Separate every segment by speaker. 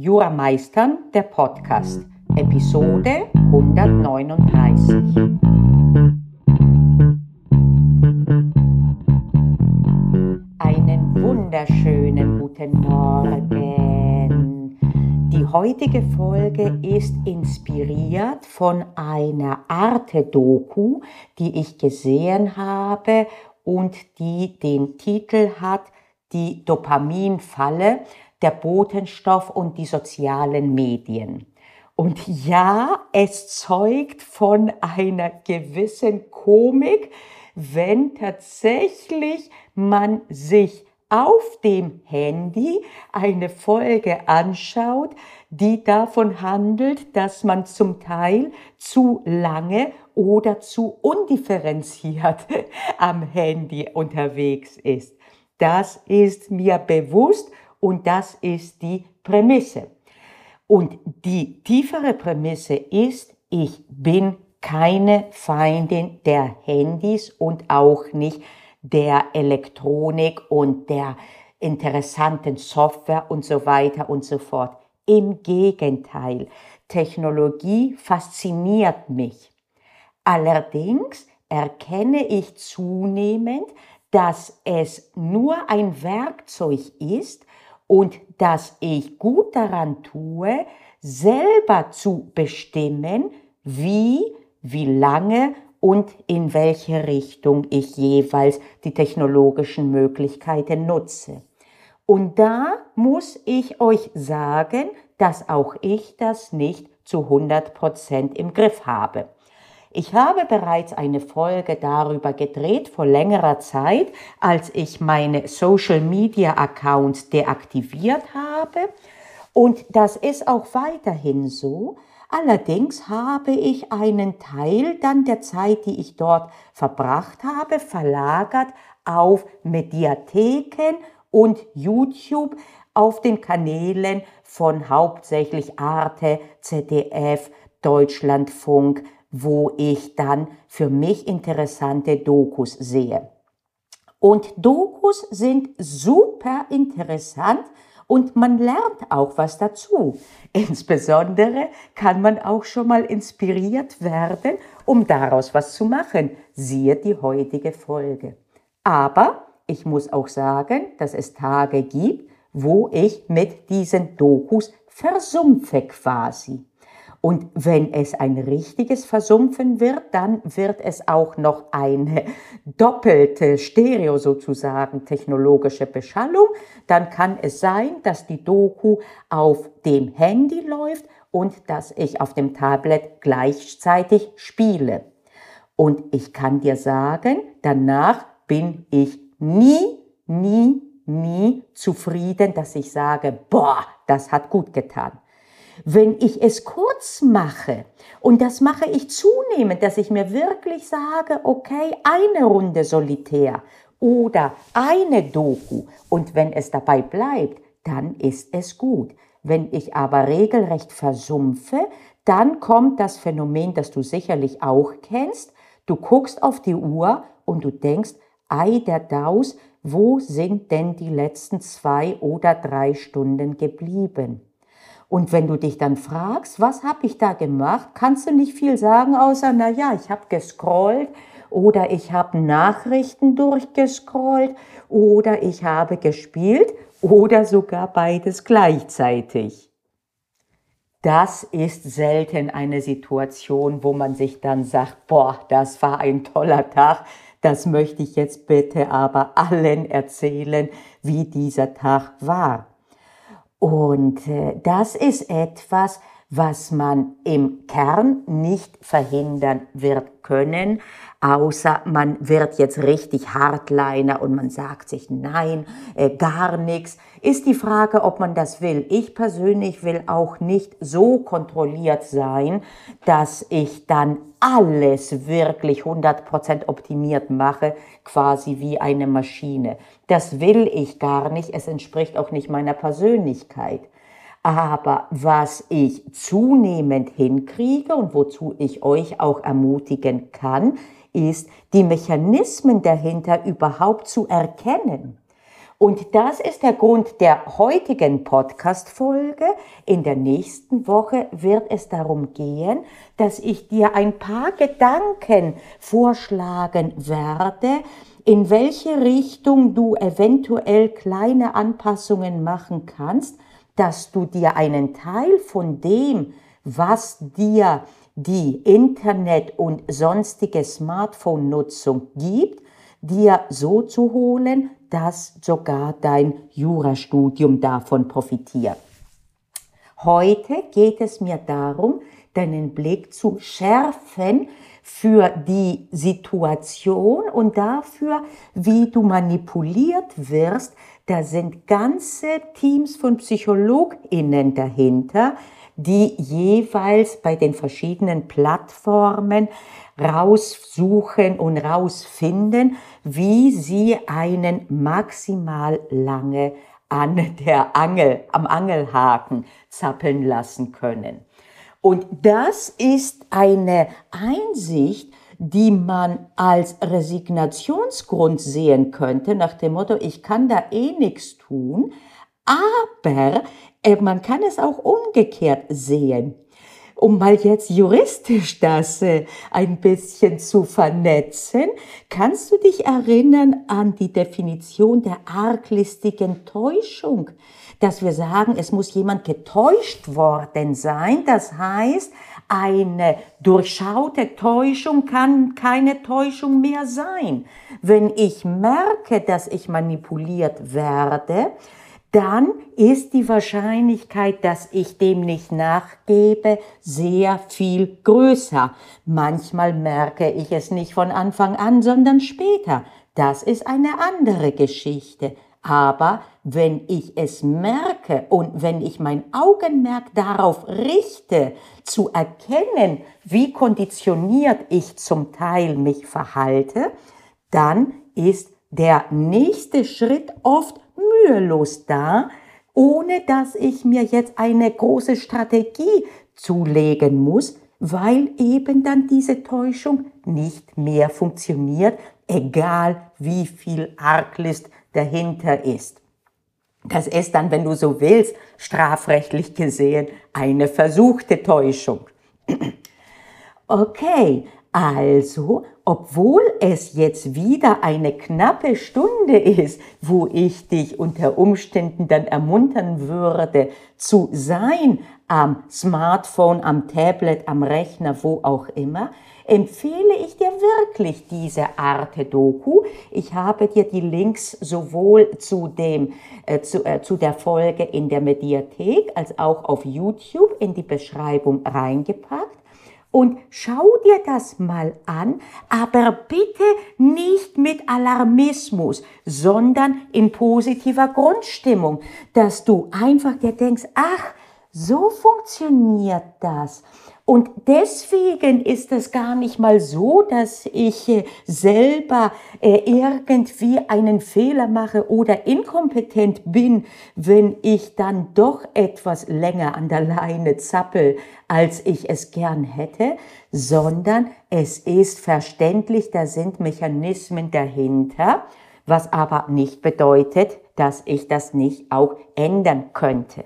Speaker 1: Jura Meistern, der Podcast, Episode 139. Einen wunderschönen guten Morgen. Die heutige Folge ist inspiriert von einer Arte-Doku, die ich gesehen habe und die den Titel hat Die Dopaminfalle der Botenstoff und die sozialen Medien. Und ja, es zeugt von einer gewissen Komik, wenn tatsächlich man sich auf dem Handy eine Folge anschaut, die davon handelt, dass man zum Teil zu lange oder zu undifferenziert am Handy unterwegs ist. Das ist mir bewusst und das ist die Prämisse. Und die tiefere Prämisse ist, ich bin keine Feindin der Handys und auch nicht der Elektronik und der interessanten Software und so weiter und so fort. Im Gegenteil, Technologie fasziniert mich. Allerdings erkenne ich zunehmend, dass es nur ein Werkzeug ist, und dass ich gut daran tue, selber zu bestimmen, wie, wie lange und in welche Richtung ich jeweils die technologischen Möglichkeiten nutze. Und da muss ich euch sagen, dass auch ich das nicht zu 100 Prozent im Griff habe. Ich habe bereits eine Folge darüber gedreht vor längerer Zeit, als ich meine Social Media Accounts deaktiviert habe. Und das ist auch weiterhin so. Allerdings habe ich einen Teil dann der Zeit, die ich dort verbracht habe, verlagert auf Mediatheken und YouTube auf den Kanälen von hauptsächlich Arte, ZDF, Deutschlandfunk, wo ich dann für mich interessante Dokus sehe. Und Dokus sind super interessant und man lernt auch was dazu. Insbesondere kann man auch schon mal inspiriert werden, um daraus was zu machen. Siehe die heutige Folge. Aber ich muss auch sagen, dass es Tage gibt, wo ich mit diesen Dokus versumpfe quasi. Und wenn es ein richtiges Versumpfen wird, dann wird es auch noch eine doppelte Stereo sozusagen technologische Beschallung. Dann kann es sein, dass die Doku auf dem Handy läuft und dass ich auf dem Tablet gleichzeitig spiele. Und ich kann dir sagen, danach bin ich nie, nie, nie zufrieden, dass ich sage, boah, das hat gut getan. Wenn ich es kurz mache, und das mache ich zunehmend, dass ich mir wirklich sage, okay, eine Runde Solitär oder eine Doku, und wenn es dabei bleibt, dann ist es gut. Wenn ich aber regelrecht versumpfe, dann kommt das Phänomen, das du sicherlich auch kennst. Du guckst auf die Uhr und du denkst, ei der Daus, wo sind denn die letzten zwei oder drei Stunden geblieben? Und wenn du dich dann fragst, was habe ich da gemacht, kannst du nicht viel sagen, außer, na ja, ich habe gescrollt oder ich habe Nachrichten durchgescrollt oder ich habe gespielt oder sogar beides gleichzeitig. Das ist selten eine Situation, wo man sich dann sagt, boah, das war ein toller Tag, das möchte ich jetzt bitte aber allen erzählen, wie dieser Tag war. Und äh, das ist etwas, was man im Kern nicht verhindern wird können, außer man wird jetzt richtig Hardliner und man sagt sich nein, äh, gar nichts. Ist die Frage, ob man das will. Ich persönlich will auch nicht so kontrolliert sein, dass ich dann alles wirklich 100% optimiert mache, quasi wie eine Maschine. Das will ich gar nicht. Es entspricht auch nicht meiner Persönlichkeit. Aber was ich zunehmend hinkriege und wozu ich euch auch ermutigen kann, ist, die Mechanismen dahinter überhaupt zu erkennen. Und das ist der Grund der heutigen Podcast-Folge. In der nächsten Woche wird es darum gehen, dass ich dir ein paar Gedanken vorschlagen werde, in welche Richtung du eventuell kleine Anpassungen machen kannst, dass du dir einen Teil von dem, was dir die Internet- und sonstige Smartphone-Nutzung gibt, dir so zu holen, dass sogar dein Jurastudium davon profitiert. Heute geht es mir darum, deinen Blick zu schärfen für die Situation und dafür, wie du manipuliert wirst. Da sind ganze Teams von Psychologinnen dahinter, die jeweils bei den verschiedenen Plattformen raussuchen und rausfinden, wie sie einen maximal lange an der Angel, am Angelhaken zappeln lassen können. Und das ist eine Einsicht, die man als Resignationsgrund sehen könnte, nach dem Motto, ich kann da eh nichts tun, aber äh, man kann es auch umgekehrt sehen. Um mal jetzt juristisch das äh, ein bisschen zu vernetzen, kannst du dich erinnern an die Definition der arglistigen Täuschung, dass wir sagen, es muss jemand getäuscht worden sein. Das heißt, eine durchschaute Täuschung kann keine Täuschung mehr sein. Wenn ich merke, dass ich manipuliert werde, dann ist die Wahrscheinlichkeit, dass ich dem nicht nachgebe, sehr viel größer. Manchmal merke ich es nicht von Anfang an, sondern später. Das ist eine andere Geschichte. Aber wenn ich es merke und wenn ich mein Augenmerk darauf richte, zu erkennen, wie konditioniert ich zum Teil mich verhalte, dann ist der nächste Schritt oft mühelos da, ohne dass ich mir jetzt eine große Strategie zulegen muss, weil eben dann diese Täuschung nicht mehr funktioniert, egal wie viel Arglist dahinter ist. Das ist dann, wenn du so willst, strafrechtlich gesehen eine versuchte Täuschung. Okay, also, obwohl es jetzt wieder eine knappe Stunde ist, wo ich dich unter Umständen dann ermuntern würde, zu sein am Smartphone, am Tablet, am Rechner, wo auch immer, empfehle ich dir wirklich diese Arte Doku. Ich habe dir die Links sowohl zu dem äh, zu, äh, zu der Folge in der Mediathek als auch auf YouTube in die Beschreibung reingepackt. Und schau dir das mal an, aber bitte nicht mit Alarmismus, sondern in positiver Grundstimmung, dass du einfach dir denkst, ach, so funktioniert das. Und deswegen ist es gar nicht mal so, dass ich äh, selber äh, irgendwie einen Fehler mache oder inkompetent bin, wenn ich dann doch etwas länger an der Leine zappel, als ich es gern hätte, sondern es ist verständlich, da sind Mechanismen dahinter, was aber nicht bedeutet, dass ich das nicht auch ändern könnte.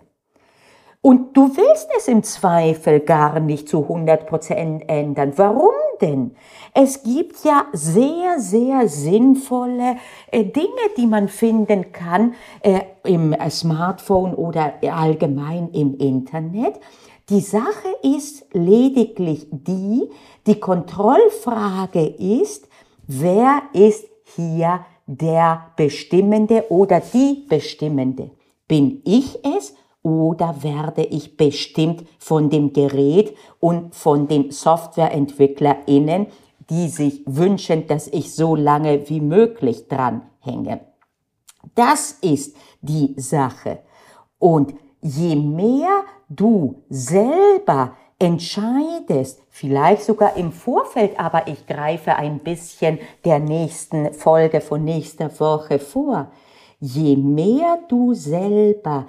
Speaker 1: Und du willst es im Zweifel gar nicht zu 100 Prozent ändern. Warum denn? Es gibt ja sehr, sehr sinnvolle äh, Dinge, die man finden kann äh, im Smartphone oder allgemein im Internet. Die Sache ist lediglich die, die Kontrollfrage ist, wer ist hier der Bestimmende oder die Bestimmende? Bin ich es oder werde ich bestimmt von dem Gerät und von den SoftwareentwicklerInnen, die sich wünschen, dass ich so lange wie möglich dran hänge. Das ist die Sache. Und je mehr du selber entscheidest, vielleicht sogar im Vorfeld, aber ich greife ein bisschen der nächsten Folge von nächster Woche vor, je mehr du selber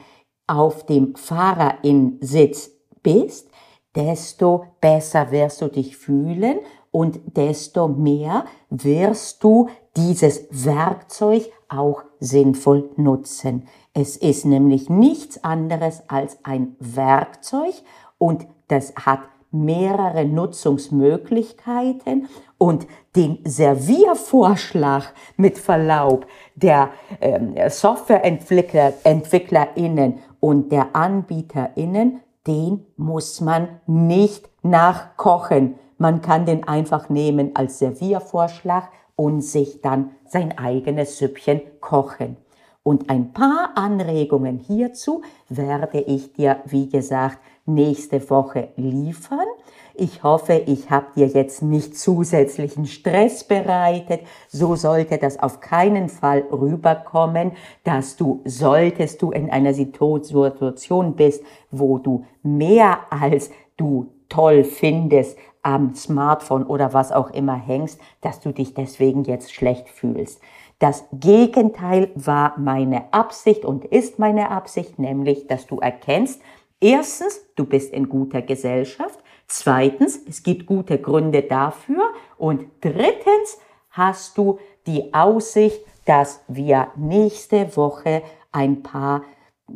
Speaker 1: auf dem Fahrerinsitz bist, desto besser wirst du dich fühlen und desto mehr wirst du dieses Werkzeug auch sinnvoll nutzen. Es ist nämlich nichts anderes als ein Werkzeug und das hat mehrere Nutzungsmöglichkeiten und den Serviervorschlag mit Verlaub der äh, SoftwareentwicklerInnen und der AnbieterInnen, den muss man nicht nachkochen. Man kann den einfach nehmen als Serviervorschlag und sich dann sein eigenes Süppchen kochen. Und ein paar Anregungen hierzu werde ich dir, wie gesagt, nächste Woche liefern. Ich hoffe, ich habe dir jetzt nicht zusätzlichen Stress bereitet. So sollte das auf keinen Fall rüberkommen, dass du, solltest du in einer Situation bist, wo du mehr als du toll findest am Smartphone oder was auch immer hängst, dass du dich deswegen jetzt schlecht fühlst. Das Gegenteil war meine Absicht und ist meine Absicht, nämlich, dass du erkennst, erstens, du bist in guter Gesellschaft, zweitens, es gibt gute Gründe dafür und drittens hast du die Aussicht, dass wir nächste Woche ein paar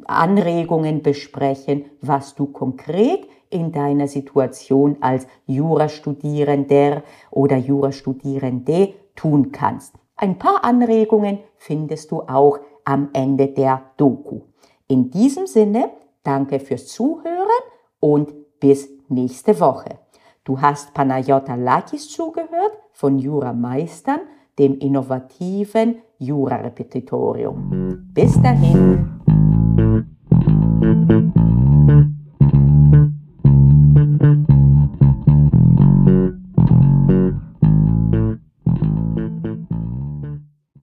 Speaker 1: Anregungen besprechen, was du konkret in deiner Situation als Jurastudierender oder Jurastudierende tun kannst. Ein paar Anregungen findest du auch am Ende der Doku. In diesem Sinne, danke fürs Zuhören und bis nächste Woche. Du hast Panayota Lakis zugehört von Jura Meistern, dem innovativen Jura-Repetitorium. Bis dahin.